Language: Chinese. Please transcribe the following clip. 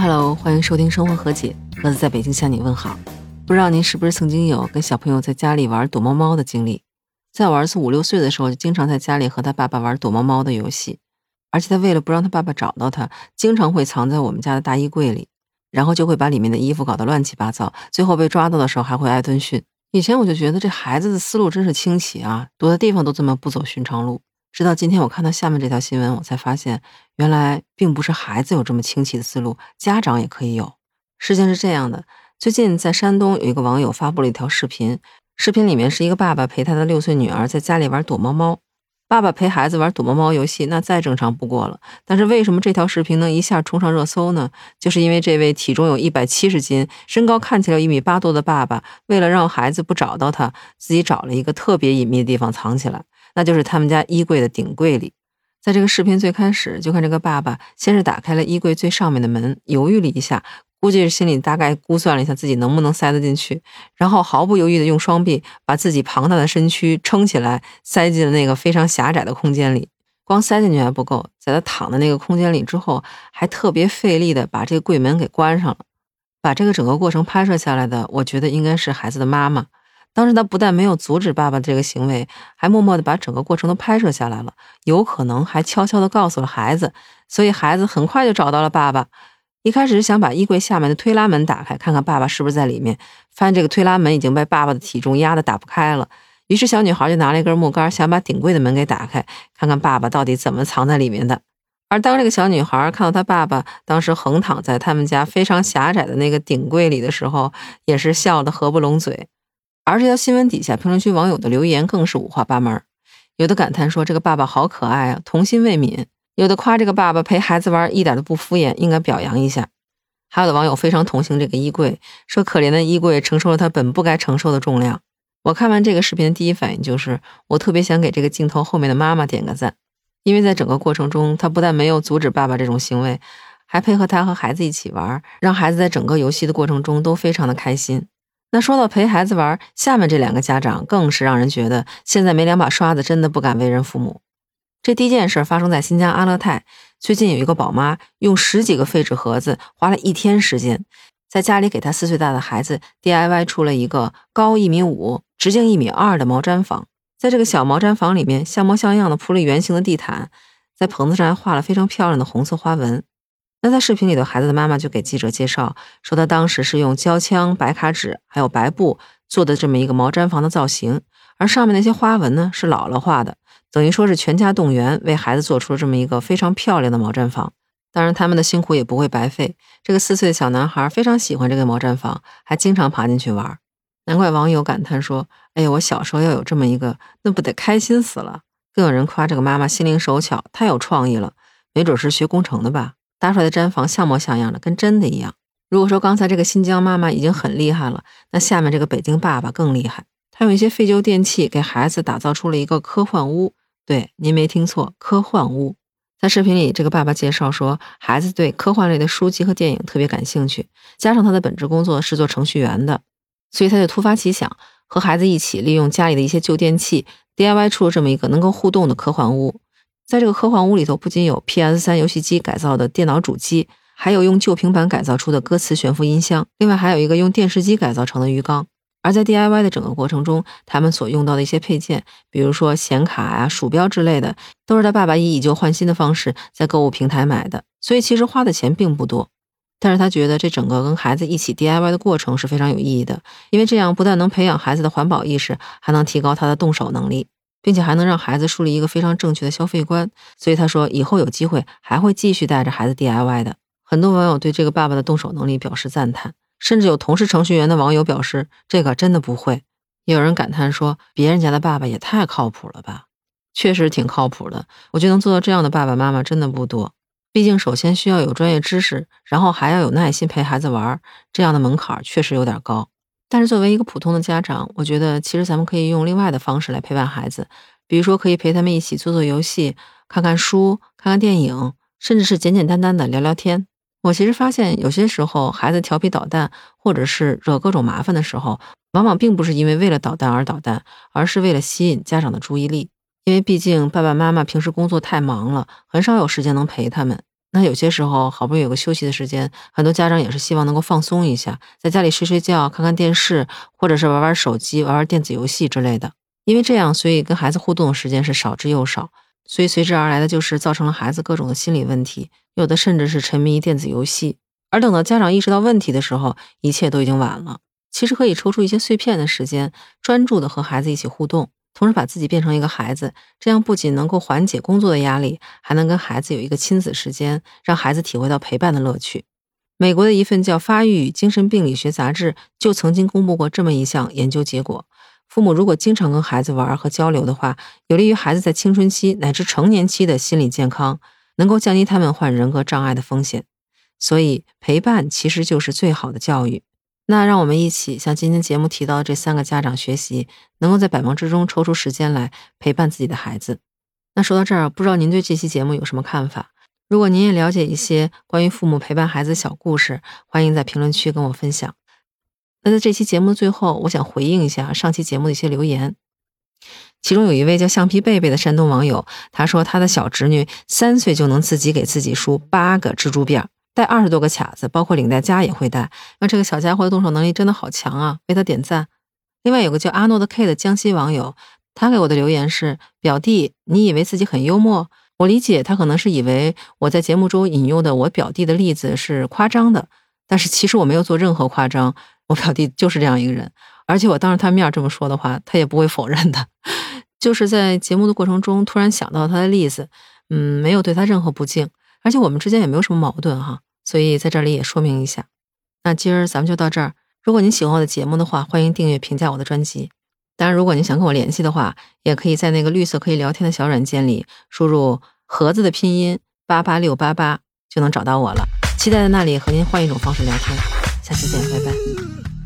Hello，欢迎收听生活和解，盒子在北京向你问好。不知道您是不是曾经有跟小朋友在家里玩躲猫猫的经历？在我儿子五六岁的时候，就经常在家里和他爸爸玩躲猫猫的游戏，而且他为了不让他爸爸找到他，经常会藏在我们家的大衣柜里，然后就会把里面的衣服搞得乱七八糟，最后被抓到的时候还会挨顿训。以前我就觉得这孩子的思路真是清奇啊，躲的地方都这么不走寻常路。直到今天我看到下面这条新闻，我才发现原来并不是孩子有这么清奇的思路，家长也可以有。事情是这样的，最近在山东有一个网友发布了一条视频，视频里面是一个爸爸陪他的六岁女儿在家里玩躲猫猫。爸爸陪孩子玩躲猫猫游戏，那再正常不过了。但是为什么这条视频能一下冲上热搜呢？就是因为这位体重有一百七十斤、身高看起来一米八多的爸爸，为了让孩子不找到他，自己找了一个特别隐秘的地方藏起来。那就是他们家衣柜的顶柜里，在这个视频最开始，就看这个爸爸先是打开了衣柜最上面的门，犹豫了一下，估计是心里大概估算了一下自己能不能塞得进去，然后毫不犹豫的用双臂把自己庞大的身躯撑起来，塞进了那个非常狭窄的空间里。光塞进去还不够，在他躺在那个空间里之后，还特别费力的把这个柜门给关上了。把这个整个过程拍摄下来的，我觉得应该是孩子的妈妈。当时他不但没有阻止爸爸这个行为，还默默的把整个过程都拍摄下来了，有可能还悄悄的告诉了孩子，所以孩子很快就找到了爸爸。一开始是想把衣柜下面的推拉门打开，看看爸爸是不是在里面，发现这个推拉门已经被爸爸的体重压得打不开了。于是小女孩就拿了一根木杆，想把顶柜的门给打开，看看爸爸到底怎么藏在里面的。而当这个小女孩看到她爸爸当时横躺在他们家非常狭窄的那个顶柜里的时候，也是笑得合不拢嘴。而这条新闻底下评论区网友的留言更是五花八门，有的感叹说这个爸爸好可爱啊，童心未泯；有的夸这个爸爸陪孩子玩一点都不敷衍，应该表扬一下。还有的网友非常同情这个衣柜，说可怜的衣柜承受了他本不该承受的重量。我看完这个视频的第一反应就是，我特别想给这个镜头后面的妈妈点个赞，因为在整个过程中，她不但没有阻止爸爸这种行为，还配合他和孩子一起玩，让孩子在整个游戏的过程中都非常的开心。那说到陪孩子玩，下面这两个家长更是让人觉得现在没两把刷子，真的不敢为人父母。这第一件事发生在新疆阿勒泰，最近有一个宝妈用十几个废纸盒子，花了一天时间，在家里给她四岁大的孩子 DIY 出了一个高一米五、直径一米二的毛毡房。在这个小毛毡房里面，像模像样的铺了圆形的地毯，在棚子上还画了非常漂亮的红色花纹。那在视频里头，孩子的妈妈就给记者介绍说，她当时是用胶枪、白卡纸还有白布做的这么一个毛毡房的造型，而上面那些花纹呢是姥姥画的，等于说是全家动员为孩子做出了这么一个非常漂亮的毛毡房。当然，他们的辛苦也不会白费。这个四岁的小男孩非常喜欢这个毛毡房，还经常爬进去玩。难怪网友感叹说：“哎呀，我小时候要有这么一个，那不得开心死了。”更有人夸这个妈妈心灵手巧，太有创意了，没准是学工程的吧。搭出来的毡房像模像样的，跟真的一样。如果说刚才这个新疆妈妈已经很厉害了，那下面这个北京爸爸更厉害。他用一些废旧电器给孩子打造出了一个科幻屋。对，您没听错，科幻屋。在视频里，这个爸爸介绍说，孩子对科幻类的书籍和电影特别感兴趣，加上他的本职工作是做程序员的，所以他就突发奇想，和孩子一起利用家里的一些旧电器，DIY 出了这么一个能够互动的科幻屋。在这个科幻屋里头，不仅有 PS 三游戏机改造的电脑主机，还有用旧平板改造出的歌词悬浮音箱，另外还有一个用电视机改造成的鱼缸。而在 DIY 的整个过程中，他们所用到的一些配件，比如说显卡呀、鼠标之类的，都是他爸爸以以旧换新的方式在购物平台买的。所以其实花的钱并不多，但是他觉得这整个跟孩子一起 DIY 的过程是非常有意义的，因为这样不但能培养孩子的环保意识，还能提高他的动手能力。并且还能让孩子树立一个非常正确的消费观，所以他说以后有机会还会继续带着孩子 DIY 的。很多网友对这个爸爸的动手能力表示赞叹，甚至有同是程序员的网友表示这个真的不会。也有人感叹说别人家的爸爸也太靠谱了吧，确实挺靠谱的。我觉得能做到这样的爸爸妈妈真的不多，毕竟首先需要有专业知识，然后还要有耐心陪孩子玩，这样的门槛确实有点高。但是作为一个普通的家长，我觉得其实咱们可以用另外的方式来陪伴孩子，比如说可以陪他们一起做做游戏、看看书、看看电影，甚至是简简单单的聊聊天。我其实发现，有些时候孩子调皮捣蛋，或者是惹各种麻烦的时候，往往并不是因为为了捣蛋而捣蛋，而是为了吸引家长的注意力。因为毕竟爸爸妈妈平时工作太忙了，很少有时间能陪他们。那有些时候好不容易有个休息的时间，很多家长也是希望能够放松一下，在家里睡睡觉、看看电视，或者是玩玩手机、玩玩电子游戏之类的。因为这样，所以跟孩子互动的时间是少之又少，所以随之而来的就是造成了孩子各种的心理问题，有的甚至是沉迷于电子游戏。而等到家长意识到问题的时候，一切都已经晚了。其实可以抽出一些碎片的时间，专注的和孩子一起互动。同时把自己变成一个孩子，这样不仅能够缓解工作的压力，还能跟孩子有一个亲子时间，让孩子体会到陪伴的乐趣。美国的一份叫《发育与精神病理学杂志》就曾经公布过这么一项研究结果：父母如果经常跟孩子玩和交流的话，有利于孩子在青春期乃至成年期的心理健康，能够降低他们患人格障碍的风险。所以，陪伴其实就是最好的教育。那让我们一起向今天节目提到的这三个家长学习，能够在百忙之中抽出时间来陪伴自己的孩子。那说到这儿，不知道您对这期节目有什么看法？如果您也了解一些关于父母陪伴孩子的小故事，欢迎在评论区跟我分享。那在这期节目的最后，我想回应一下上期节目的一些留言。其中有一位叫橡皮贝贝的山东网友，他说他的小侄女三岁就能自己给自己梳八个蜘蛛辫儿。带二十多个卡子，包括领带夹也会带。那这个小家伙的动手能力真的好强啊，为他点赞。另外有个叫阿诺的 K 的江西网友，他给我的留言是：表弟，你以为自己很幽默？我理解他可能是以为我在节目中引用的我表弟的例子是夸张的，但是其实我没有做任何夸张，我表弟就是这样一个人。而且我当着他面这么说的话，他也不会否认的。就是在节目的过程中突然想到他的例子，嗯，没有对他任何不敬，而且我们之间也没有什么矛盾哈。所以在这里也说明一下，那今儿咱们就到这儿。如果您喜欢我的节目的话，欢迎订阅、评价我的专辑。当然，如果您想跟我联系的话，也可以在那个绿色可以聊天的小软件里输入“盒子”的拼音八八六八八，就能找到我了。期待在那里和您换一种方式聊天。下期见，拜拜。